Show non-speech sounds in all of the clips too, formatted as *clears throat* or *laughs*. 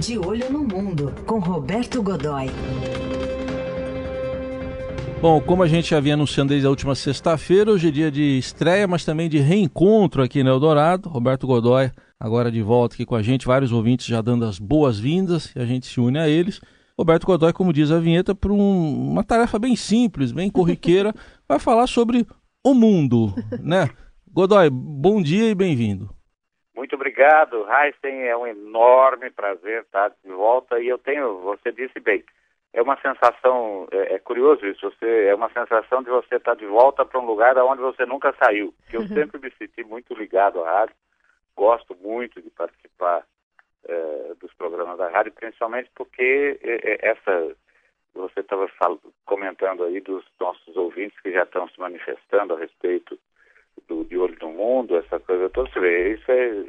De Olho no Mundo, com Roberto Godoy. Bom, como a gente já vinha anunciando desde a última sexta-feira, hoje é dia de estreia, mas também de reencontro aqui no Eldorado. Roberto Godoy agora de volta aqui com a gente, vários ouvintes já dando as boas-vindas e a gente se une a eles. Roberto Godoy, como diz a vinheta, para um, uma tarefa bem simples, bem corriqueira, *laughs* vai falar sobre o mundo, né? Godoy, bom dia e bem-vindo. Muito obrigado, Heisen. É um enorme prazer estar de volta. E eu tenho, você disse bem, é uma sensação, é, é curioso isso, você, é uma sensação de você estar de volta para um lugar onde você nunca saiu. Eu *laughs* sempre me senti muito ligado à rádio, gosto muito de participar é, dos programas da rádio, principalmente porque é, é essa, você estava comentando aí dos nossos ouvintes que já estão se manifestando a respeito do De Olho no Mundo, essa coisa toda, você vê, isso é,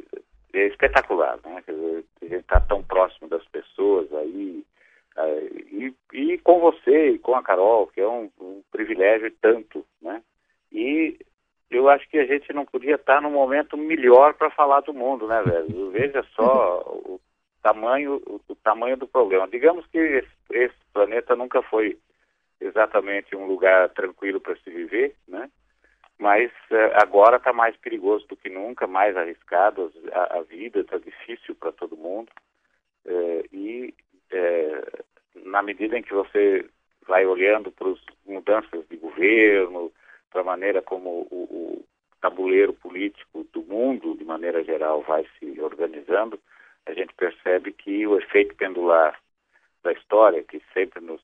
é espetacular, né? Quer dizer, a gente está tão próximo das pessoas aí, é, e, e, com você e com a Carol, que é um, um privilégio tanto, né? E eu acho que a gente não podia estar no momento melhor para falar do mundo, né, velho? *laughs* Veja só o tamanho, o, o, tamanho do problema. Digamos que esse, esse planeta nunca foi exatamente um lugar tranquilo para se viver, né? Mas eh, agora está mais perigoso do que nunca, mais arriscado, a, a vida está difícil para todo mundo. Eh, e eh, na medida em que você vai olhando para as mudanças de governo, para a maneira como o, o, tabuleiro político do mundo, de maneira geral, vai se organizando, a gente percebe que o efeito pendular da história, que sempre nos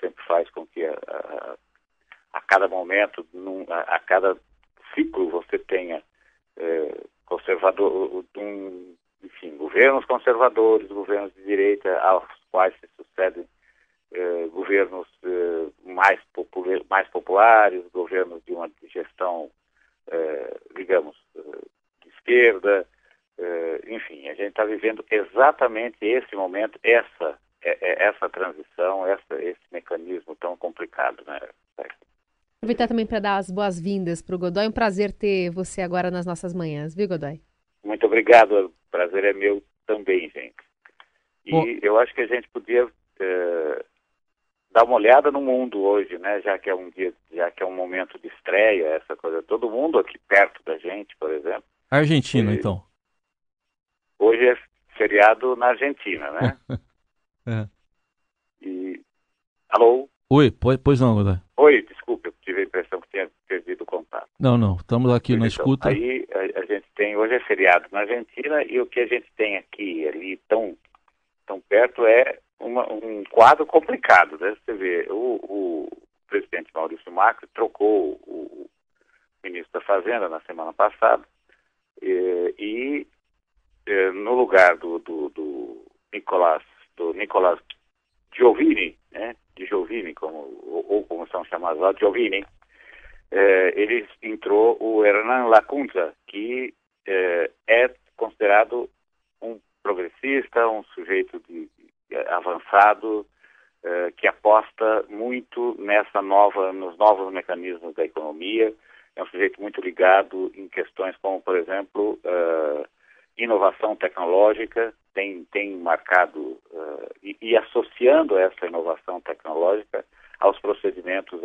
sempre faz com que a, a a cada momento, num, a, a, cada ciclo você tenha é, conservador, um, enfim, governos conservadores, governos de direita, aos quais se sucedem é, governos é, mais, popular, mais populares, governos de uma gestão, digamos, de esquerda, enfim, a gente está vivendo exatamente esse momento, essa, essa transição, essa, esse mecanismo tão complicado, né? Aproveitar também para dar as boas-vindas para o Godoy. É um prazer ter você agora nas nossas manhãs, viu, Godoy? Muito obrigado. O prazer é meu também, gente. E Bom... eu acho que a gente podia é, dar uma olhada no mundo hoje, né? Já que é um dia, já que é um momento de estreia, essa coisa. Todo mundo aqui perto da gente, por exemplo. Argentina, e, então. Hoje é feriado na Argentina, né? *laughs* é. E alô. Oi, pois não, Godoy. Oi, desculpe, eu tive a impressão que tinha perdido o contato. Não, não, estamos aqui na então, escuta. Aí a, a, gente tem, hoje é feriado na Argentina e o que a gente tem aqui, ali, tão, tão perto, é uma, um quadro complicado, né? Você vê, o, o presidente Maurício Macri trocou o, o ministro da Fazenda na semana passada e, e eh, no lugar do, do, do Nicolás, do Nicolás Giovini, né? de Giovini, como, ou, ou como são chamados lá, Giovini, eh, ele entrou o Hernan Lacunza, que eh, é considerado um progressista, um sujeito de, de avançado, eh, que aposta muito nessa nova, nos novos mecanismos da economia, é um sujeito muito ligado em questões como, por exemplo, inovação tecnológica, tem, tem marcado e, e, associando essa inovação tecnológica aos procedimentos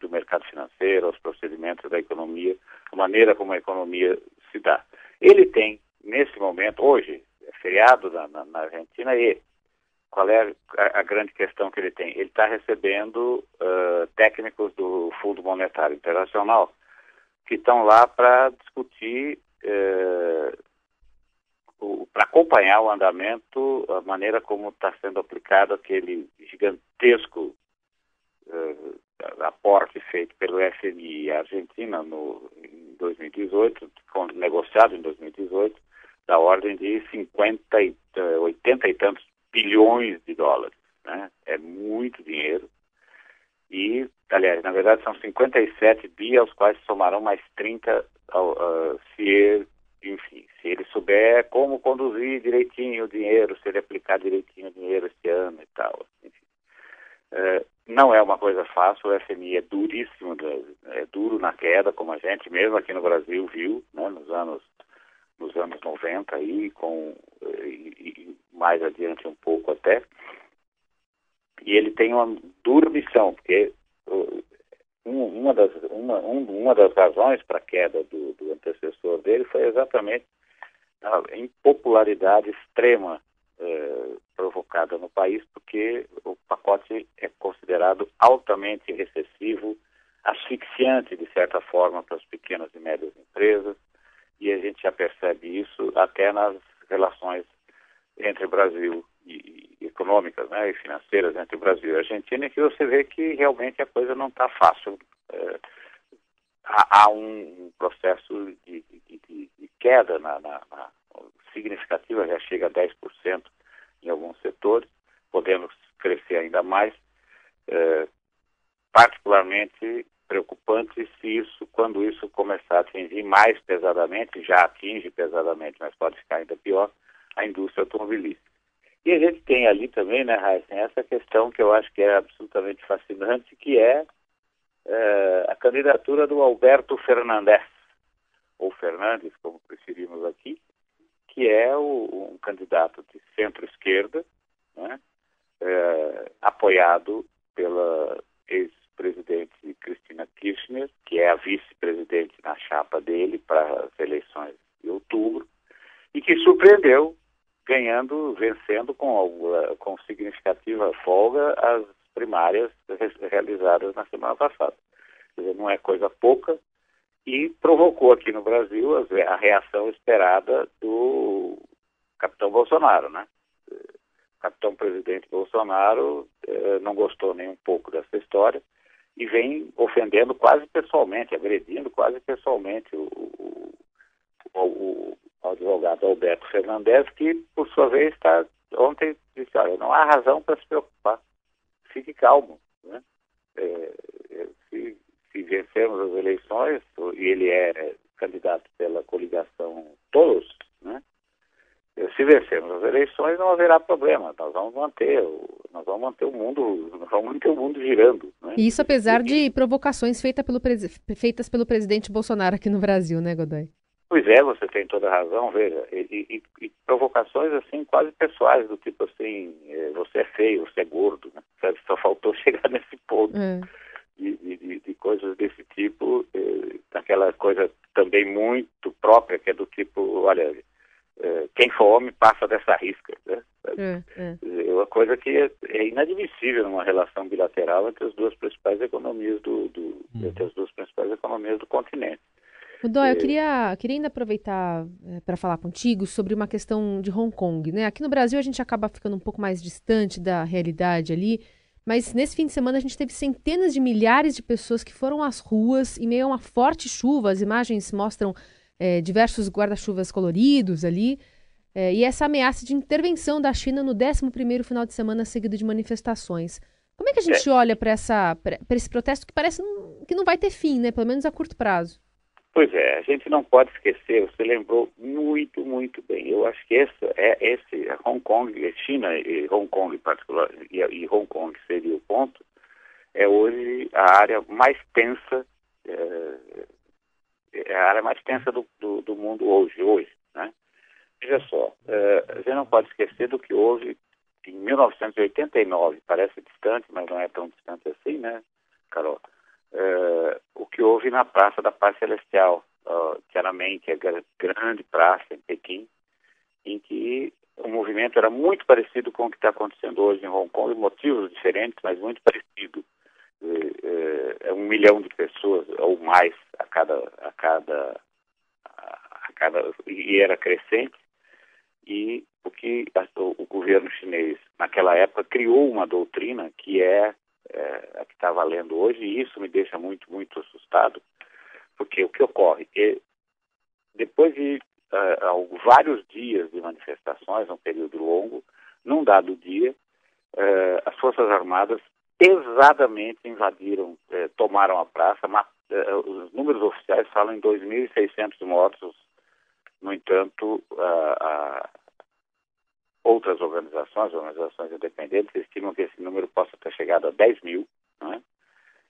do mercado financeiro, aos procedimentos da economia, a maneira como a economia se dá. Ele tem, nesse momento, hoje, é feriado na, na, na Argentina, e qual é a, a, grande questão que ele tem? Ele está recebendo uh, técnicos do Fundo Monetário Internacional que estão lá para discutir uh, para acompanhar o andamento, a maneira como está sendo aplicado aquele gigantesco uh, aporte feito pelo FMI à Argentina no, em 2018, negociado em 2018, da ordem de 50 e, 80 e tantos bilhões de dólares. Né? É muito dinheiro. E, aliás, na verdade são 57 bi, aos quais somarão mais 30 uh, se enfim, se ele souber como conduzir direitinho o dinheiro, se ele aplicar direitinho o dinheiro esse ano e tal. Enfim. É, não é uma coisa fácil, o FMI é duríssimo, é duro na queda, como a gente mesmo aqui no Brasil viu, né, nos anos nos anos 90 aí, com e, e mais adiante um pouco até. E ele tem uma dura missão, porque uma, das, uma, uma das razões para a queda do, do, antecessor dele foi exatamente a impopularidade extrema provocada no país, porque o pacote é considerado altamente recessivo, asfixiante, de certa forma, para as pequenas e médias empresas, e a gente já percebe isso até nas relações entre Brasil e, econômicas né, e financeiras entre Brasil e Argentina, que você vê que realmente a coisa não está fácil. É, há, há, um processo de, de, de, de queda na, na, na, significativa, já chega a 10% em alguns setores, podemos crescer ainda mais. É, particularmente preocupante se isso, quando isso começar a atingir mais pesadamente, já atinge pesadamente, mas pode ficar ainda pior, a indústria automobilística. E a gente tem ali também, né, Heisen, essa questão que eu acho que é absolutamente fascinante, que é, é a candidatura do Alberto Fernandes, ou Fernandes, como preferimos aqui, que é o, um candidato de centro-esquerda, né, é, apoiado pela ex-presidente Cristina Kirchner, que é a vice-presidente na chapa dele para as eleições de outubro, e que surpreendeu ganhando, vencendo com, com significativa folga as primárias realizadas na semana passada. Quer dizer, não é coisa pouca e provocou aqui no Brasil a reação esperada do capitão Bolsonaro, né? O capitão presidente Bolsonaro eh, não gostou nem um pouco dessa história e vem ofendendo quase pessoalmente, agredindo quase pessoalmente o, o, o, advogado Alberto Fernandes, que, por sua vez, está, ontem disse, olha, não há razão para se preocupar, fique calmo. Né? É, vencermos as eleições, e ele é candidato pela coligação Todos, né? Se vencermos as eleições não haverá problema, nós vamos manter, nós vamos manter o mundo, nós vamos manter o mundo girando. Né? Isso apesar de provocações feita pelo, feitas pelo presidente Bolsonaro aqui no Brasil, né, Godoy? Pois é, você tem toda a razão, veja, e, e, e provocações assim quase pessoais, do tipo assim, é, você é feio, você é gordo, né? Só faltou *laughs* chegar nesse ponto. É. De, de, de, coisas desse tipo, é, daquela coisa também muito própria, que é do tipo, olha, é, quem for homem passa dessa risca. Né? É, é. é uma coisa que é, é, inadmissível numa relação bilateral entre as duas principais economias do, do hum. entre as duas principais economias do continente. O Dó, eu queria, queria ainda aproveitar é, para falar contigo sobre uma questão de Hong Kong. Né? Aqui no Brasil a gente acaba ficando um pouco mais distante da realidade ali, mas nesse fim de semana a gente teve centenas de milhares de pessoas que foram às ruas em meio a uma forte chuva. As imagens mostram é, diversos guarda-chuvas coloridos ali. É, e essa ameaça de intervenção da China no 11º final de semana seguido de manifestações. Como é que a gente é. olha para esse protesto que parece que não vai ter fim, né? pelo menos a curto prazo? Pois é, a gente não pode esquecer, você lembrou muito, muito bem. Eu acho que esse, é, esse Hong Kong, China e Hong Kong em particular, e, e Hong Kong seria o ponto, é hoje a área mais tensa, é, é a área mais tensa do, do, do, mundo hoje, hoje, né? Veja só, é, a gente não pode esquecer do que houve em 1989, parece distante, mas não é tão distante assim, né, Carol? Uh, o que houve na Praça da Paz Celestial, uh, Tiananmen, que é a grande praça em Pequim, em que o movimento era muito parecido com o que está acontecendo hoje em Hong Kong, motivos diferentes, mas muito parecido. É, é um milhão de pessoas ou mais a cada a cada a cada e era crescente e o que o governo chinês naquela época criou uma doutrina que é é, a que está valendo hoje, e isso me deixa muito, muito assustado, porque o que ocorre? Depois de uh, vários dias de manifestações, um período longo, num dado dia, uh, as Forças Armadas pesadamente invadiram, uh, tomaram a praça, os números oficiais falam em 2.600 mortos, no entanto, a outras organizações, organizações independentes, estimam que esse número possa ter chegado a 10 mil, é?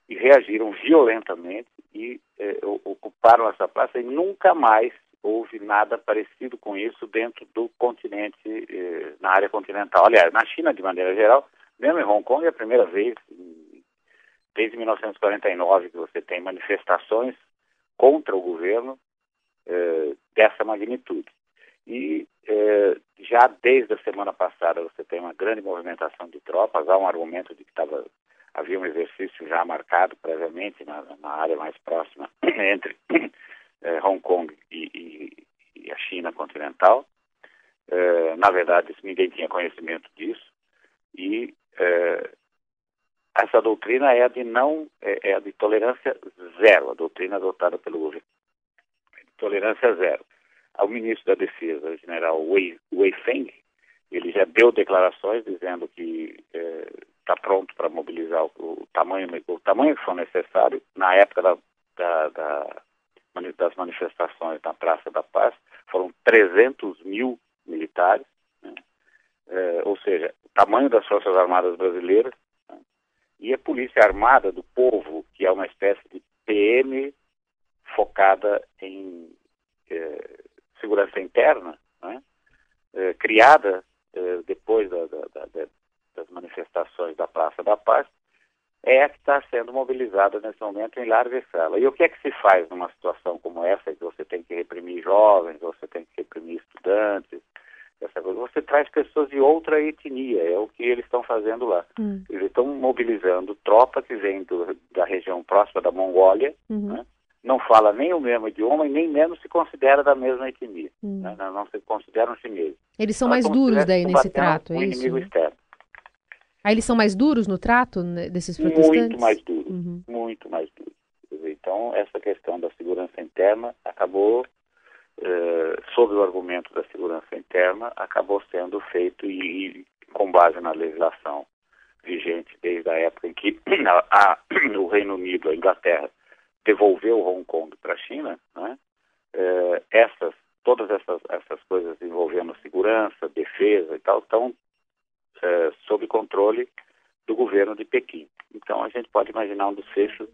e reagiram violentamente e eh, ocuparam essa praça e nunca mais houve nada parecido com isso dentro do continente, eh, na área continental. Aliás, na China, de maneira geral, mesmo em Hong Kong, é a primeira vez, desde 1949, que você tem manifestações contra o governo eh, dessa magnitude. E eh, já desde a semana passada você tem uma grande movimentação de tropas, há um argumento de que tava, havia um exercício já marcado previamente na, na área mais próxima *clears throat* entre eh, *clears throat* Hong Kong e, e, e, a China continental. Eh, na verdade, ninguém tinha conhecimento disso e essa doutrina é a de não é, é, a de tolerância zero, a doutrina adotada pelo governo. Tolerância zero. Ao ministro da Defesa, o general Wei, Wei Feng, ele já deu declarações dizendo que está pronto para mobilizar o, o, tamanho o tamanho que for necessário na época da, da, da das manifestações na Praça da Paz, foram 300 mil militares, né? é, ou seja, o tamanho das Forças Armadas brasileiras, né? e a Polícia Armada do Povo, que é uma espécie de PM focada em segurança interna, né? é, criada é, depois da, da, da, das manifestações da Praça da Paz, é a que está sendo mobilizada nesse momento em larga escala. E o que é que se faz numa situação como essa, que você tem que reprimir jovens, você tem que reprimir estudantes, essa coisa? Você traz pessoas de outra etnia, é o que eles estão fazendo lá. Hum. Eles estão mobilizando tropa que vem do, da região próxima da Mongólia, uhum. né? Não fala nem o mesmo idioma e nem menos se considera da mesma etnia, hum. né? não, não, se consideram chineses. Eles são mais duros daí nesse trato, é um isso? inimigo externo. Aí eles são mais duros no trato né, desses protestantes? Muito mais duros, uhum. muito mais duros. Então, essa questão da segurança interna acabou, eh, sob o argumento da segurança interna, acabou sendo feito e, e com base na legislação vigente desde a época em que *clears throat* a, a, o Reino Unido, a Inglaterra, devolveu Hong Kong para a China, né? eh, essas, todas essas, essas coisas envolvendo segurança, defesa e tal, estão é, sob controle do governo de Pequim. Então a gente pode imaginar um desfecho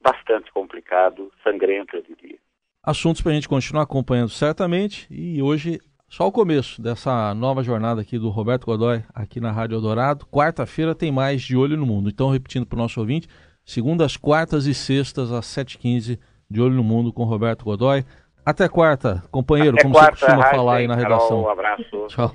bastante complicado, sangrento, eu diria. Assuntos para a gente continuar acompanhando certamente e hoje só o começo dessa nova jornada aqui do Roberto Godoy aqui na Rádio Eldorado. Quarta-feira tem mais De Olho no Mundo. Então, repetindo para o nosso ouvinte, segundas, quartas e sextas às 7h15, De Olho no Mundo com Roberto Godoy. Até quarta, companheiro, Até como quarta, você costuma falar aí na redação. Carol, um abraço. Tchau.